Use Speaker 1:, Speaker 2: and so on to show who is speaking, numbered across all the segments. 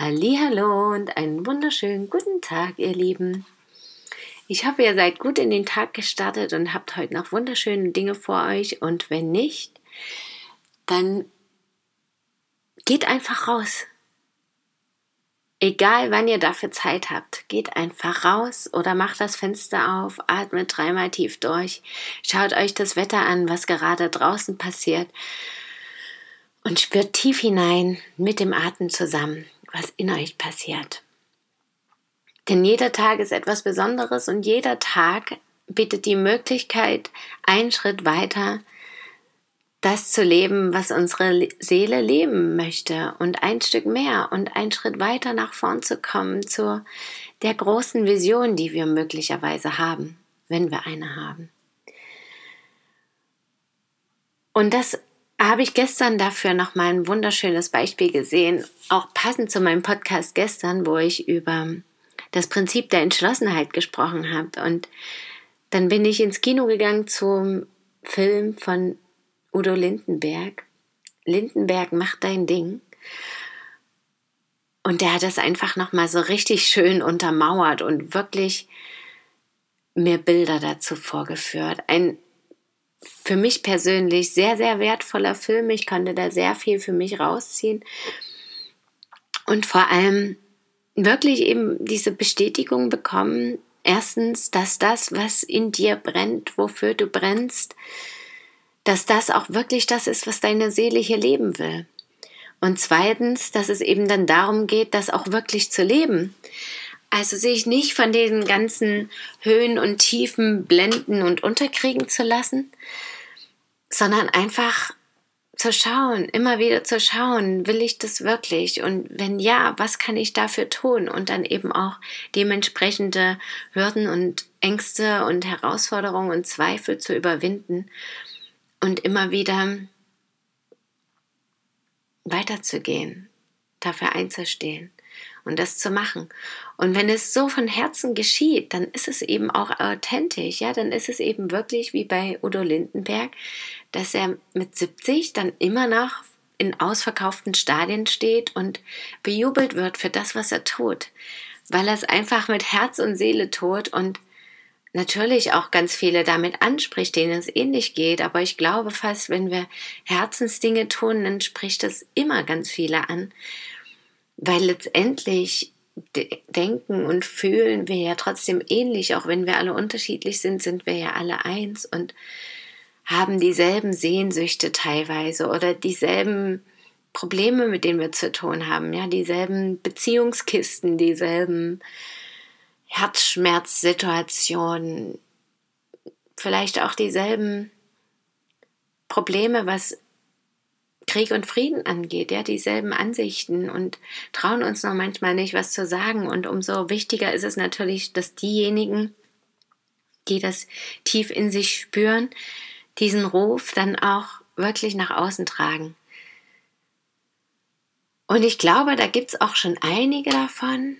Speaker 1: Hallo und einen wunderschönen guten Tag, ihr Lieben. Ich hoffe, ihr seid gut in den Tag gestartet und habt heute noch wunderschöne Dinge vor euch. Und wenn nicht, dann geht einfach raus. Egal, wann ihr dafür Zeit habt, geht einfach raus oder macht das Fenster auf, atmet dreimal tief durch, schaut euch das Wetter an, was gerade draußen passiert und spürt tief hinein mit dem Atem zusammen was in euch passiert. Denn jeder Tag ist etwas Besonderes und jeder Tag bietet die Möglichkeit, einen Schritt weiter das zu leben, was unsere Seele leben möchte und ein Stück mehr und einen Schritt weiter nach vorn zu kommen zu der großen Vision, die wir möglicherweise haben, wenn wir eine haben. Und das habe ich gestern dafür noch mal ein wunderschönes Beispiel gesehen, auch passend zu meinem Podcast gestern, wo ich über das Prinzip der Entschlossenheit gesprochen habe. Und dann bin ich ins Kino gegangen zum Film von Udo Lindenberg. Lindenberg macht dein Ding. Und der hat das einfach noch mal so richtig schön untermauert und wirklich mir Bilder dazu vorgeführt. Ein für mich persönlich sehr, sehr wertvoller Film. Ich konnte da sehr viel für mich rausziehen. Und vor allem wirklich eben diese Bestätigung bekommen, erstens, dass das, was in dir brennt, wofür du brennst, dass das auch wirklich das ist, was deine Seele hier leben will. Und zweitens, dass es eben dann darum geht, das auch wirklich zu leben. Also sich nicht von den ganzen Höhen und Tiefen blenden und unterkriegen zu lassen, sondern einfach zu schauen, immer wieder zu schauen, will ich das wirklich? Und wenn ja, was kann ich dafür tun? Und dann eben auch dementsprechende Hürden und Ängste und Herausforderungen und Zweifel zu überwinden und immer wieder weiterzugehen, dafür einzustehen und das zu machen. Und wenn es so von Herzen geschieht, dann ist es eben auch authentisch, ja, dann ist es eben wirklich wie bei Udo Lindenberg, dass er mit 70 dann immer noch in ausverkauften Stadien steht und bejubelt wird für das, was er tut, weil er es einfach mit Herz und Seele tut und natürlich auch ganz viele damit anspricht, denen es ähnlich geht, aber ich glaube fast, wenn wir Herzensdinge tun, dann spricht das immer ganz viele an, weil letztendlich denken und fühlen wir ja trotzdem ähnlich, auch wenn wir alle unterschiedlich sind, sind wir ja alle eins und haben dieselben Sehnsüchte teilweise oder dieselben Probleme, mit denen wir zu tun haben, ja, dieselben Beziehungskisten, dieselben Herzschmerzsituationen, vielleicht auch dieselben Probleme, was Krieg und Frieden angeht, ja, dieselben Ansichten und trauen uns noch manchmal nicht, was zu sagen. Und umso wichtiger ist es natürlich, dass diejenigen, die das tief in sich spüren, diesen Ruf dann auch wirklich nach außen tragen. Und ich glaube, da gibt es auch schon einige davon.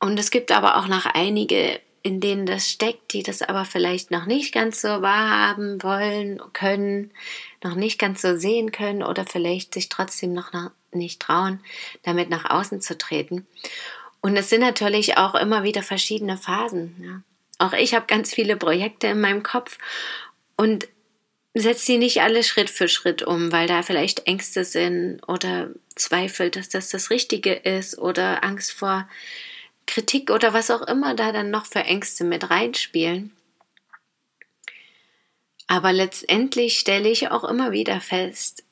Speaker 1: Und es gibt aber auch noch einige, in denen das steckt, die das aber vielleicht noch nicht ganz so wahrhaben wollen, können, noch nicht ganz so sehen können oder vielleicht sich trotzdem noch nicht trauen, damit nach außen zu treten. Und es sind natürlich auch immer wieder verschiedene Phasen. Ja. Auch ich habe ganz viele Projekte in meinem Kopf und setze sie nicht alle Schritt für Schritt um, weil da vielleicht Ängste sind oder Zweifel, dass das das Richtige ist oder Angst vor Kritik oder was auch immer da dann noch für Ängste mit reinspielen. Aber letztendlich stelle ich auch immer wieder fest,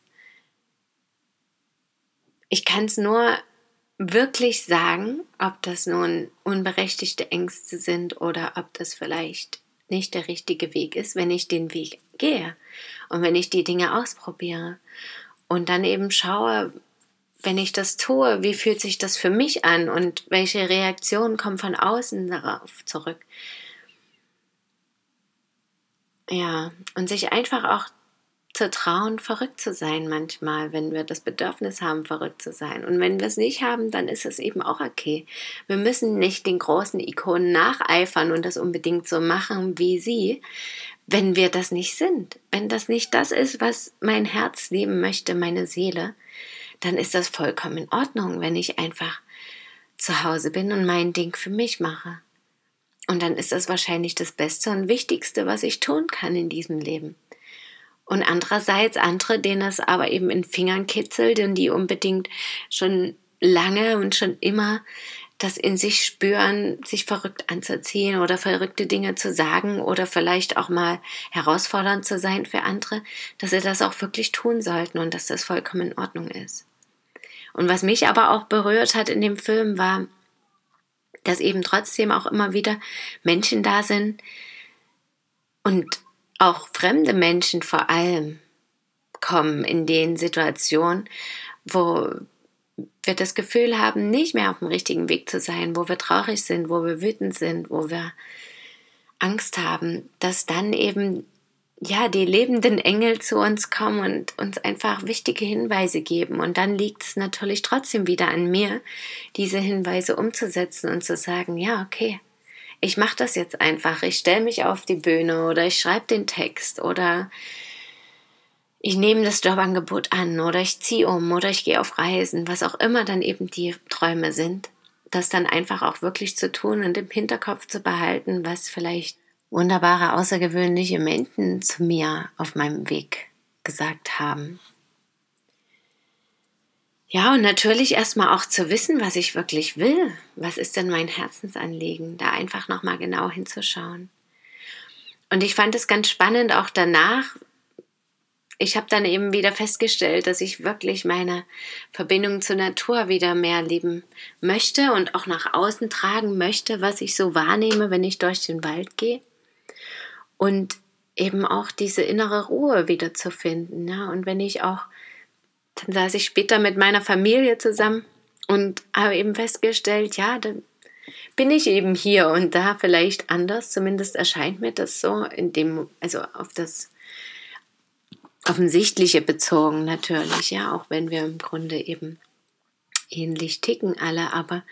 Speaker 1: ich kann es nur wirklich sagen, ob das nun unberechtigte Ängste sind oder ob das vielleicht nicht der richtige Weg ist, wenn ich den Weg gehe und wenn ich die Dinge ausprobiere und dann eben schaue, wenn ich das tue, wie fühlt sich das für mich an und welche Reaktionen kommen von außen darauf zurück? Ja, und sich einfach auch zu trauen, verrückt zu sein manchmal, wenn wir das Bedürfnis haben, verrückt zu sein. Und wenn wir es nicht haben, dann ist es eben auch okay. Wir müssen nicht den großen Ikonen nacheifern und das unbedingt so machen wie sie, wenn wir das nicht sind. Wenn das nicht das ist, was mein Herz leben möchte, meine Seele, dann ist das vollkommen in Ordnung, wenn ich einfach zu Hause bin und mein Ding für mich mache. Und dann ist das wahrscheinlich das Beste und Wichtigste, was ich tun kann in diesem Leben. Und andererseits andere, denen es aber eben in Fingern kitzelt und die unbedingt schon lange und schon immer das in sich spüren, sich verrückt anzuziehen oder verrückte Dinge zu sagen oder vielleicht auch mal herausfordernd zu sein für andere, dass sie das auch wirklich tun sollten und dass das vollkommen in Ordnung ist. Und was mich aber auch berührt hat in dem Film war, dass eben trotzdem auch immer wieder Menschen da sind und auch fremde Menschen vor allem kommen in den Situationen, wo wir das Gefühl haben, nicht mehr auf dem richtigen Weg zu sein, wo wir traurig sind, wo wir wütend sind, wo wir Angst haben, dass dann eben ja, die lebenden Engel zu uns kommen und uns einfach wichtige Hinweise geben. Und dann liegt es natürlich trotzdem wieder an mir, diese Hinweise umzusetzen und zu sagen, ja, okay, ich mache das jetzt einfach. Ich stelle mich auf die Bühne oder ich schreibe den Text oder ich nehme das Jobangebot an oder ich ziehe um oder ich gehe auf Reisen, was auch immer dann eben die Träume sind. Das dann einfach auch wirklich zu tun und im Hinterkopf zu behalten, was vielleicht wunderbare, außergewöhnliche Menschen zu mir auf meinem Weg gesagt haben. Ja, und natürlich erstmal auch zu wissen, was ich wirklich will. Was ist denn mein Herzensanliegen? Da einfach nochmal genau hinzuschauen. Und ich fand es ganz spannend auch danach. Ich habe dann eben wieder festgestellt, dass ich wirklich meine Verbindung zur Natur wieder mehr lieben möchte und auch nach außen tragen möchte, was ich so wahrnehme, wenn ich durch den Wald gehe und eben auch diese innere Ruhe wieder zu finden. Ja? Und wenn ich auch, dann saß ich später mit meiner Familie zusammen und habe eben festgestellt, ja, dann bin ich eben hier und da vielleicht anders. Zumindest erscheint mir das so in dem, also auf das Offensichtliche bezogen natürlich, ja, auch wenn wir im Grunde eben ähnlich ticken alle, aber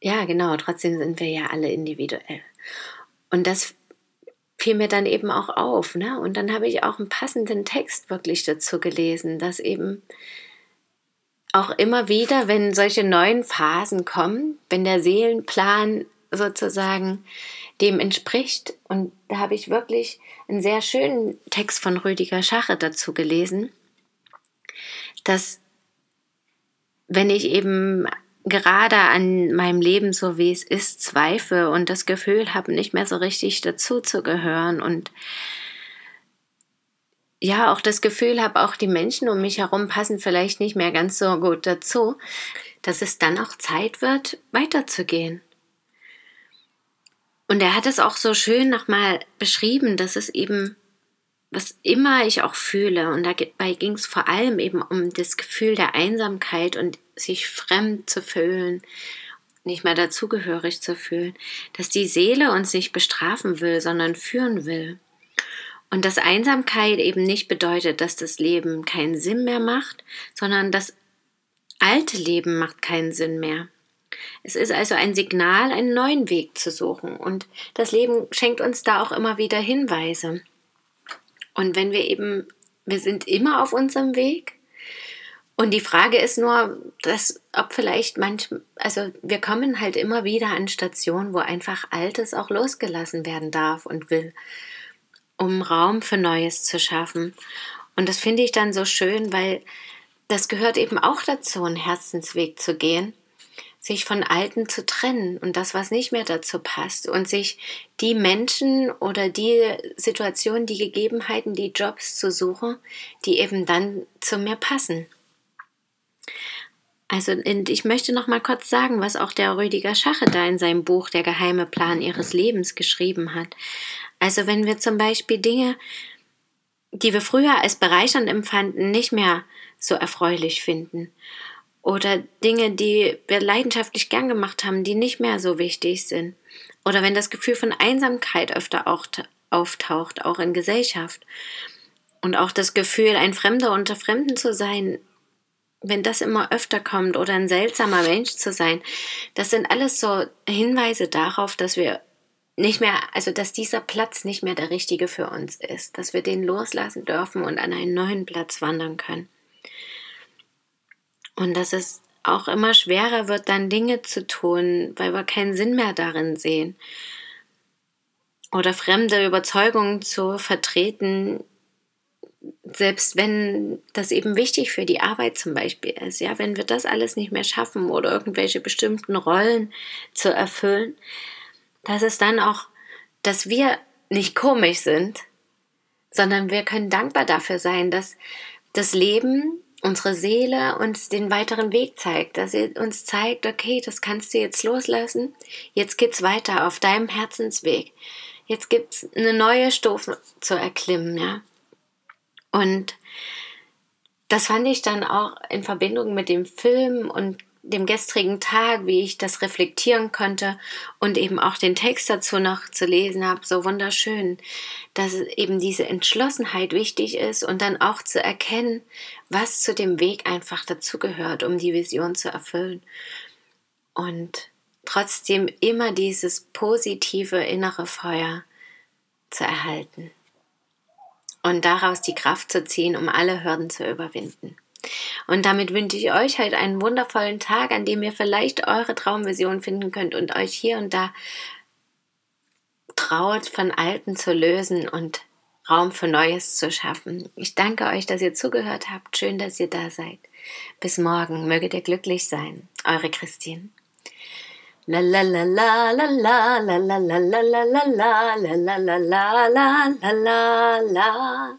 Speaker 1: ja, genau, trotzdem sind wir ja alle individuell. Und das fiel mir dann eben auch auf. Ne? Und dann habe ich auch einen passenden Text wirklich dazu gelesen, dass eben auch immer wieder, wenn solche neuen Phasen kommen, wenn der Seelenplan sozusagen dem entspricht, und da habe ich wirklich einen sehr schönen Text von Rüdiger Schache dazu gelesen, dass wenn ich eben gerade an meinem Leben so wie es ist zweifle und das Gefühl habe, nicht mehr so richtig dazu zu gehören und ja, auch das Gefühl habe, auch die Menschen um mich herum passen vielleicht nicht mehr ganz so gut dazu, dass es dann auch Zeit wird, weiterzugehen. Und er hat es auch so schön nochmal beschrieben, dass es eben was immer ich auch fühle, und dabei ging es vor allem eben um das Gefühl der Einsamkeit und sich fremd zu fühlen, nicht mehr dazugehörig zu fühlen, dass die Seele uns nicht bestrafen will, sondern führen will. Und dass Einsamkeit eben nicht bedeutet, dass das Leben keinen Sinn mehr macht, sondern das alte Leben macht keinen Sinn mehr. Es ist also ein Signal, einen neuen Weg zu suchen. Und das Leben schenkt uns da auch immer wieder Hinweise. Und wenn wir eben, wir sind immer auf unserem Weg. Und die Frage ist nur, dass, ob vielleicht manch, also wir kommen halt immer wieder an Stationen, wo einfach Altes auch losgelassen werden darf und will, um Raum für Neues zu schaffen. Und das finde ich dann so schön, weil das gehört eben auch dazu, einen Herzensweg zu gehen sich von Alten zu trennen und das, was nicht mehr dazu passt und sich die Menschen oder die Situationen, die Gegebenheiten, die Jobs zu suchen, die eben dann zu mir passen. Also ich möchte noch mal kurz sagen, was auch der Rüdiger Schache da in seinem Buch Der geheime Plan ihres Lebens geschrieben hat. Also wenn wir zum Beispiel Dinge, die wir früher als bereichernd empfanden, nicht mehr so erfreulich finden. Oder Dinge, die wir leidenschaftlich gern gemacht haben, die nicht mehr so wichtig sind. Oder wenn das Gefühl von Einsamkeit öfter auch auftaucht, auch in Gesellschaft. Und auch das Gefühl, ein Fremder unter Fremden zu sein, wenn das immer öfter kommt oder ein seltsamer Mensch zu sein, das sind alles so Hinweise darauf, dass wir nicht mehr, also dass dieser Platz nicht mehr der richtige für uns ist, dass wir den loslassen dürfen und an einen neuen Platz wandern können. Und dass es auch immer schwerer wird, dann Dinge zu tun, weil wir keinen Sinn mehr darin sehen. Oder fremde Überzeugungen zu vertreten, selbst wenn das eben wichtig für die Arbeit zum Beispiel ist, ja, wenn wir das alles nicht mehr schaffen oder irgendwelche bestimmten Rollen zu erfüllen, dass es dann auch, dass wir nicht komisch sind, sondern wir können dankbar dafür sein, dass das Leben, unsere Seele uns den weiteren Weg zeigt, dass sie uns zeigt, okay, das kannst du jetzt loslassen, jetzt geht's weiter auf deinem Herzensweg. Jetzt gibt's eine neue Stufe zu erklimmen, ja. Und das fand ich dann auch in Verbindung mit dem Film und dem gestrigen Tag, wie ich das reflektieren konnte und eben auch den Text dazu noch zu lesen habe, so wunderschön, dass eben diese Entschlossenheit wichtig ist und dann auch zu erkennen, was zu dem Weg einfach dazugehört, um die Vision zu erfüllen. Und trotzdem immer dieses positive innere Feuer zu erhalten und daraus die Kraft zu ziehen, um alle Hürden zu überwinden. Und damit wünsche ich euch halt einen wundervollen Tag, an dem ihr vielleicht eure Traumvision finden könnt und euch hier und da traut, von Alten zu lösen und Raum für Neues zu schaffen. Ich danke euch, dass ihr zugehört habt. Schön, dass ihr da seid. Bis morgen. Möget ihr glücklich sein. Eure Christine. La la la la la la la la la la la la la la la la La la la